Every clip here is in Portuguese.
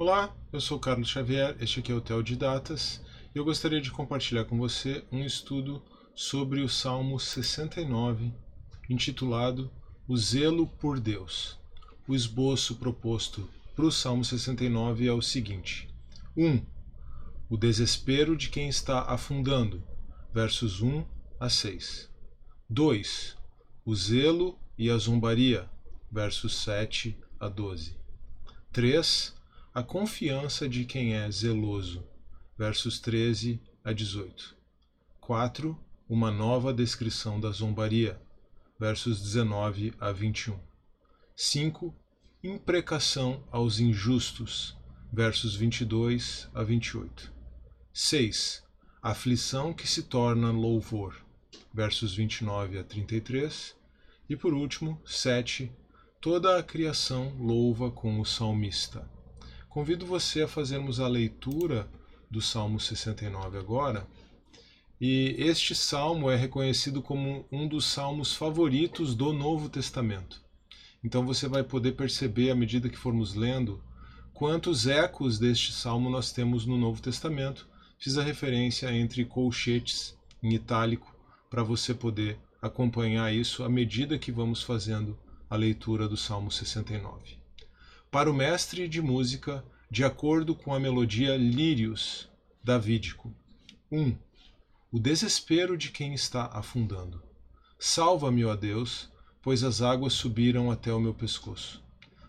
Olá, eu sou Carlos Xavier, este aqui é o Tel de Datas e eu gostaria de compartilhar com você um estudo sobre o Salmo 69, intitulado O Zelo por Deus. O esboço proposto para o Salmo 69 é o seguinte: 1. Um, o desespero de quem está afundando, versos 1 a 6. 2. O zelo e a zombaria, versos 7 a 12. 3. A confiança de quem é zeloso, versos 13 a 18. 4. Uma nova descrição da zombaria, versos 19 a 21. 5. Imprecação aos injustos, versos 22 a 28. 6. Aflição que se torna louvor, versos 29 a 33. E por último, 7. Toda a criação louva com o salmista. Convido você a fazermos a leitura do Salmo 69 agora. E este salmo é reconhecido como um dos salmos favoritos do Novo Testamento. Então você vai poder perceber, à medida que formos lendo, quantos ecos deste salmo nós temos no Novo Testamento Fiz a referência entre colchetes em itálico para você poder acompanhar isso à medida que vamos fazendo a leitura do Salmo 69. Para o mestre de música, de acordo com a melodia Lírios, davídico. 1. Um, o desespero de quem está afundando. Salva-me, ó Deus, pois as águas subiram até o meu pescoço.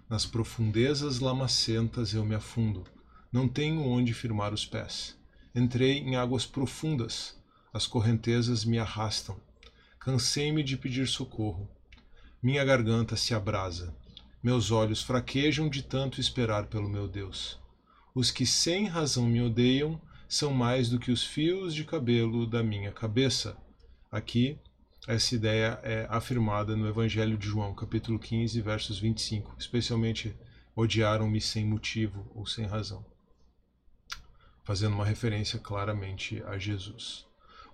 Nas profundezas lamacentas eu me afundo, não tenho onde firmar os pés. Entrei em águas profundas, as correntezas me arrastam. Cansei-me de pedir socorro. Minha garganta se abrasa. Meus olhos fraquejam de tanto esperar pelo meu Deus. Os que sem razão me odeiam são mais do que os fios de cabelo da minha cabeça. Aqui, essa ideia é afirmada no Evangelho de João, capítulo 15, versos 25. Especialmente, odiaram-me sem motivo ou sem razão fazendo uma referência claramente a Jesus.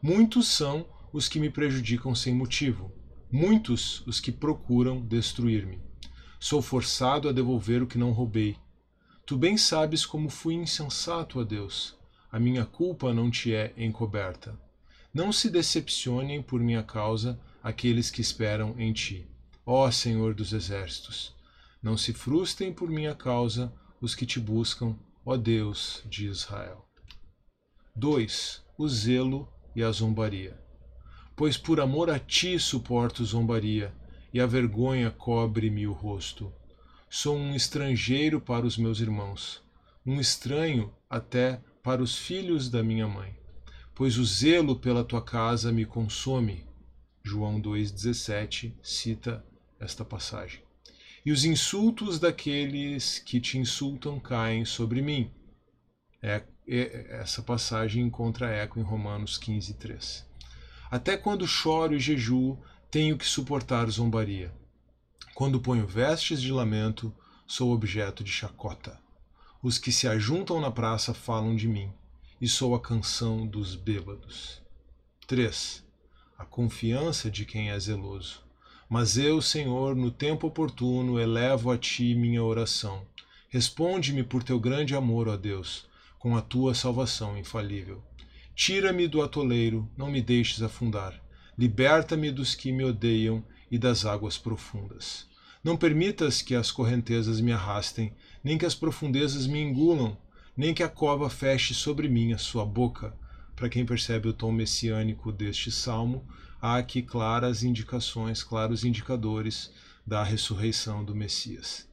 Muitos são os que me prejudicam sem motivo, muitos os que procuram destruir-me. Sou forçado a devolver o que não roubei. Tu bem sabes como fui insensato a Deus. A minha culpa não te é encoberta. Não se decepcionem por minha causa aqueles que esperam em ti. Ó Senhor dos exércitos, não se frustrem por minha causa os que te buscam ó Deus de Israel. 2. O zelo e a zombaria. Pois por amor a ti suporto zombaria, e a vergonha cobre-me o rosto. Sou um estrangeiro para os meus irmãos, um estranho até para os filhos da minha mãe. Pois o zelo pela tua casa me consome. João 2,17 cita esta passagem e os insultos daqueles que te insultam caem sobre mim. É, é, essa passagem encontra eco em Romanos 15, 3. Até quando choro e jejuo, tenho que suportar zombaria. Quando ponho vestes de lamento, sou objeto de chacota. Os que se ajuntam na praça falam de mim, e sou a canção dos bêbados. 3. A confiança de quem é zeloso. Mas eu, Senhor, no tempo oportuno, elevo a ti minha oração. Responde-me por teu grande amor, ó Deus, com a tua salvação infalível. Tira-me do atoleiro, não me deixes afundar. Liberta-me dos que me odeiam e das águas profundas. Não permitas que as correntezas me arrastem, nem que as profundezas me engulam, nem que a cova feche sobre mim a sua boca. Para quem percebe o tom messiânico deste salmo, há aqui claras indicações, claros indicadores da ressurreição do Messias.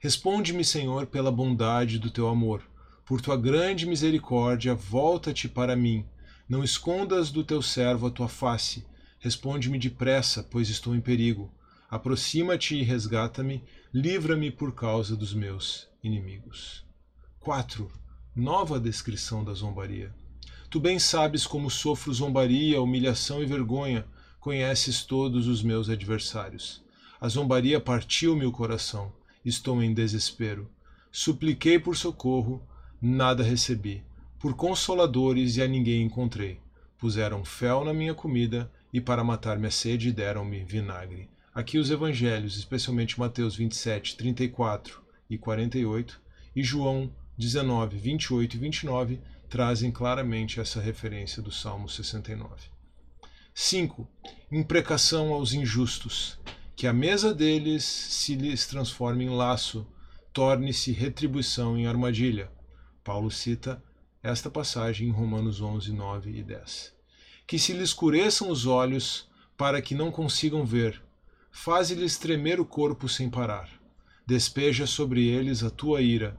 Responde-me, Senhor, pela bondade do teu amor. Por tua grande misericórdia, volta-te para mim. Não escondas do teu servo a tua face. Responde-me depressa, pois estou em perigo. Aproxima-te e resgata-me, livra-me por causa dos meus inimigos. 4. Nova descrição da zombaria. Tu bem sabes como sofro zombaria, humilhação e vergonha, conheces todos os meus adversários. A zombaria partiu-me o coração, estou em desespero. Supliquei por socorro, nada recebi. Por consoladores e a ninguém encontrei. Puseram fel na minha comida e para matar-me a sede deram-me vinagre. Aqui os evangelhos, especialmente Mateus 27, 34 e 48 e João 19, 28 e 29 trazem claramente essa referência do Salmo 69. 5. Imprecação aos injustos, que a mesa deles se lhes transforme em laço, torne-se retribuição em armadilha. Paulo cita esta passagem em Romanos 11, 9 e 10. Que se lhes escureçam os olhos, para que não consigam ver, faze-lhes tremer o corpo sem parar. Despeja sobre eles a tua ira,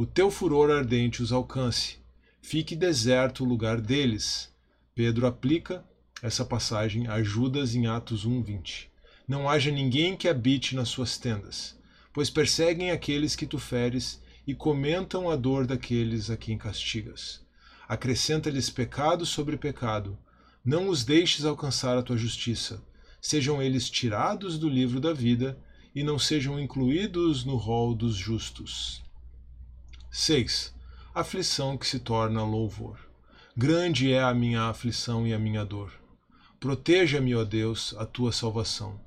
o teu furor ardente os alcance, fique deserto o lugar deles. Pedro aplica essa passagem a Judas em Atos 1:20. Não haja ninguém que habite nas suas tendas, pois perseguem aqueles que tu feres e comentam a dor daqueles a quem castigas. Acrescenta-lhes pecado sobre pecado. Não os deixes alcançar a tua justiça. Sejam eles tirados do livro da vida e não sejam incluídos no rol dos justos. 6. Aflição que se torna louvor. Grande é a minha aflição e a minha dor. Proteja-me, ó Deus, a tua salvação.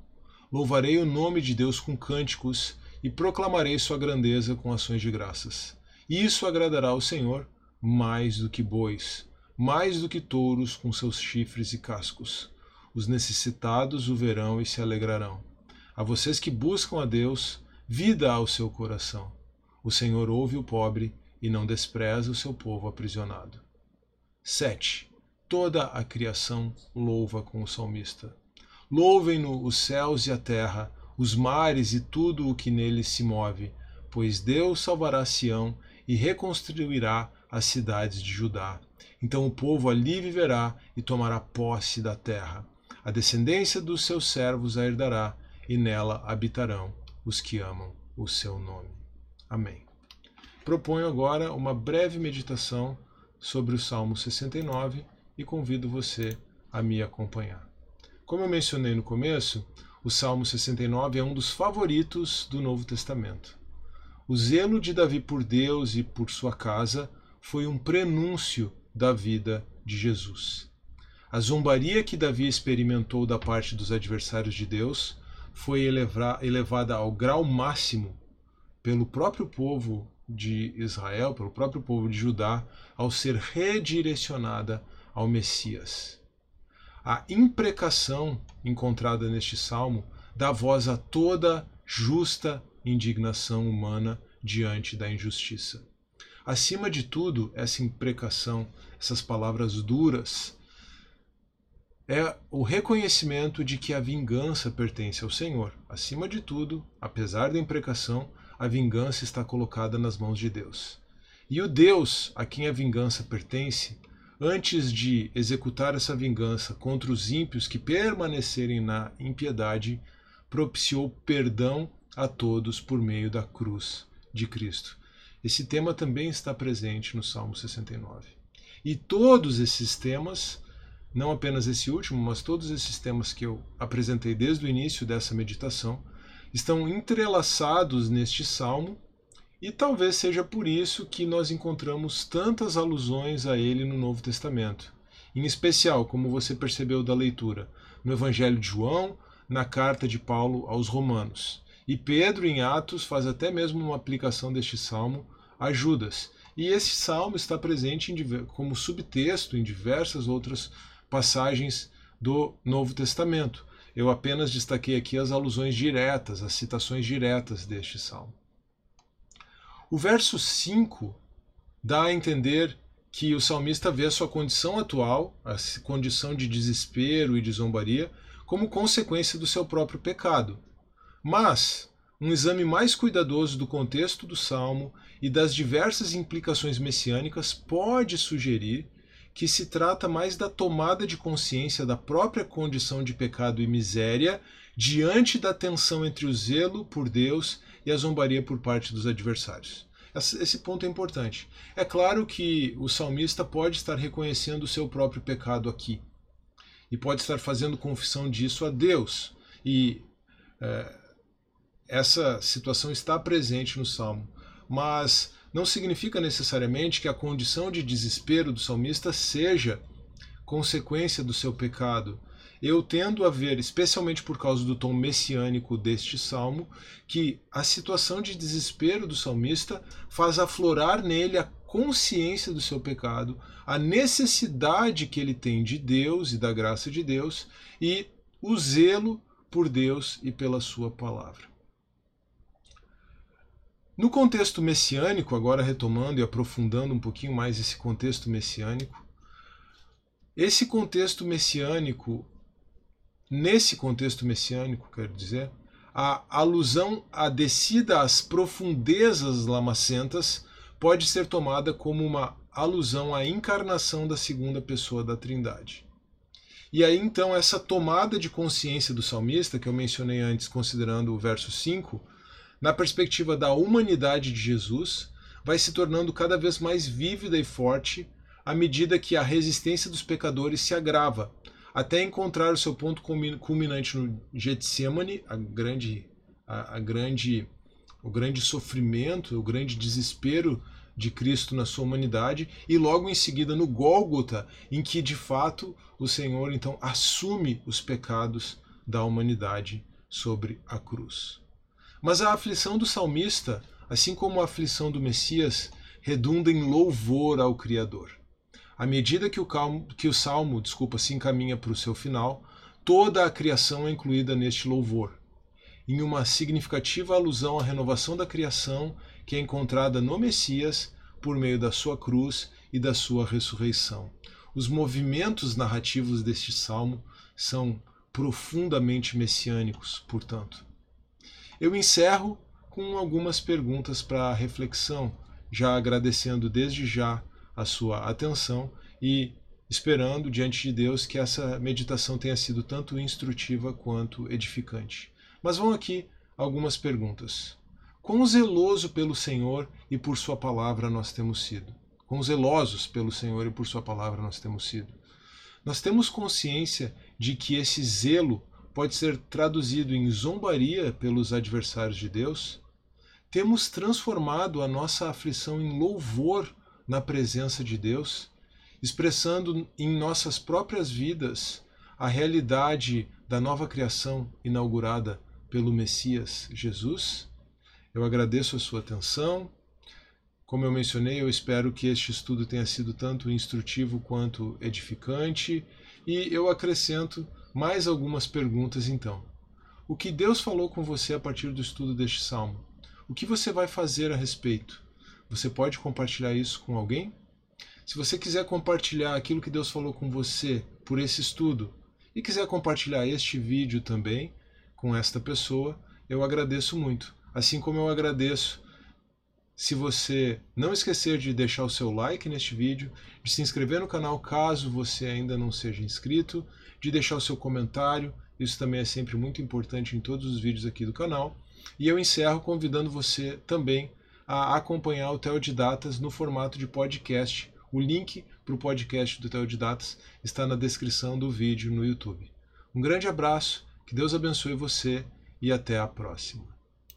Louvarei o nome de Deus com cânticos e proclamarei sua grandeza com ações de graças. Isso agradará ao Senhor mais do que bois, mais do que touros com seus chifres e cascos. Os necessitados o verão e se alegrarão. A vocês que buscam a Deus, vida ao seu coração. O Senhor ouve o pobre e não despreza o seu povo aprisionado. 7. Toda a criação louva com o salmista. Louvem-no os céus e a terra, os mares e tudo o que neles se move, pois Deus salvará Sião e reconstruirá as cidades de Judá. Então o povo ali viverá e tomará posse da terra. A descendência dos seus servos a herdará, e nela habitarão os que amam o seu nome. Amém. Proponho agora uma breve meditação sobre o Salmo 69 e convido você a me acompanhar. Como eu mencionei no começo, o Salmo 69 é um dos favoritos do Novo Testamento. O zelo de Davi por Deus e por sua casa foi um prenúncio da vida de Jesus. A zombaria que Davi experimentou da parte dos adversários de Deus foi elevada ao grau máximo pelo próprio povo de Israel, pelo próprio povo de Judá, ao ser redirecionada ao Messias. A imprecação encontrada neste salmo dá voz a toda justa indignação humana diante da injustiça. Acima de tudo, essa imprecação, essas palavras duras, é o reconhecimento de que a vingança pertence ao Senhor. Acima de tudo, apesar da imprecação, a vingança está colocada nas mãos de Deus. E o Deus a quem a vingança pertence, antes de executar essa vingança contra os ímpios que permanecerem na impiedade, propiciou perdão a todos por meio da cruz de Cristo. Esse tema também está presente no Salmo 69. E todos esses temas, não apenas esse último, mas todos esses temas que eu apresentei desde o início dessa meditação, estão entrelaçados neste salmo, e talvez seja por isso que nós encontramos tantas alusões a ele no Novo Testamento. Em especial, como você percebeu da leitura, no Evangelho de João, na carta de Paulo aos Romanos. E Pedro, em Atos, faz até mesmo uma aplicação deste salmo a Judas. E esse salmo está presente em, como subtexto em diversas outras passagens do Novo Testamento. Eu apenas destaquei aqui as alusões diretas, as citações diretas deste salmo. O verso 5 dá a entender que o salmista vê a sua condição atual, a condição de desespero e de zombaria, como consequência do seu próprio pecado. Mas um exame mais cuidadoso do contexto do salmo e das diversas implicações messiânicas pode sugerir que se trata mais da tomada de consciência da própria condição de pecado e miséria diante da tensão entre o zelo por Deus e a zombaria por parte dos adversários. Esse ponto é importante. É claro que o salmista pode estar reconhecendo o seu próprio pecado aqui e pode estar fazendo confissão disso a Deus. E é, essa situação está presente no salmo. Mas não significa necessariamente que a condição de desespero do salmista seja consequência do seu pecado. eu tendo a ver, especialmente por causa do tom messiânico deste salmo, que a situação de desespero do salmista faz aflorar nele a consciência do seu pecado, a necessidade que ele tem de Deus e da graça de Deus e o zelo por Deus e pela sua palavra. No contexto messiânico, agora retomando e aprofundando um pouquinho mais esse contexto messiânico, esse contexto messiânico, nesse contexto messiânico, quero dizer, a alusão à descida às profundezas lamacentas pode ser tomada como uma alusão à encarnação da segunda pessoa da Trindade. E aí então essa tomada de consciência do salmista, que eu mencionei antes, considerando o verso 5, na perspectiva da humanidade de Jesus, vai se tornando cada vez mais vívida e forte à medida que a resistência dos pecadores se agrava, até encontrar o seu ponto culminante no Getsemane, a grande, a, a grande, o grande sofrimento, o grande desespero de Cristo na sua humanidade, e logo em seguida no Gólgota, em que de fato o Senhor então assume os pecados da humanidade sobre a cruz. Mas a aflição do salmista, assim como a aflição do Messias, redunda em louvor ao Criador. À medida que o, calmo, que o salmo desculpa, se encaminha para o seu final, toda a criação é incluída neste louvor, em uma significativa alusão à renovação da criação que é encontrada no Messias por meio da sua cruz e da sua ressurreição. Os movimentos narrativos deste salmo são profundamente messiânicos, portanto. Eu encerro com algumas perguntas para reflexão, já agradecendo desde já a sua atenção e esperando diante de Deus que essa meditação tenha sido tanto instrutiva quanto edificante. Mas vão aqui algumas perguntas. Quão zeloso pelo Senhor e por Sua palavra nós temos sido? Quão zelosos pelo Senhor e por Sua palavra nós temos sido? Nós temos consciência de que esse zelo pode ser traduzido em zombaria pelos adversários de Deus, temos transformado a nossa aflição em louvor na presença de Deus, expressando em nossas próprias vidas a realidade da nova criação inaugurada pelo Messias Jesus. Eu agradeço a sua atenção. Como eu mencionei, eu espero que este estudo tenha sido tanto instrutivo quanto edificante, e eu acrescento mais algumas perguntas então. O que Deus falou com você a partir do estudo deste salmo? O que você vai fazer a respeito? Você pode compartilhar isso com alguém? Se você quiser compartilhar aquilo que Deus falou com você por esse estudo e quiser compartilhar este vídeo também com esta pessoa, eu agradeço muito. Assim como eu agradeço se você não esquecer de deixar o seu like neste vídeo, de se inscrever no canal caso você ainda não seja inscrito, de deixar o seu comentário, isso também é sempre muito importante em todos os vídeos aqui do canal. E eu encerro convidando você também a acompanhar o Teodidatas no formato de podcast. O link para o podcast do Teodidatas está na descrição do vídeo no YouTube. Um grande abraço, que Deus abençoe você e até a próxima.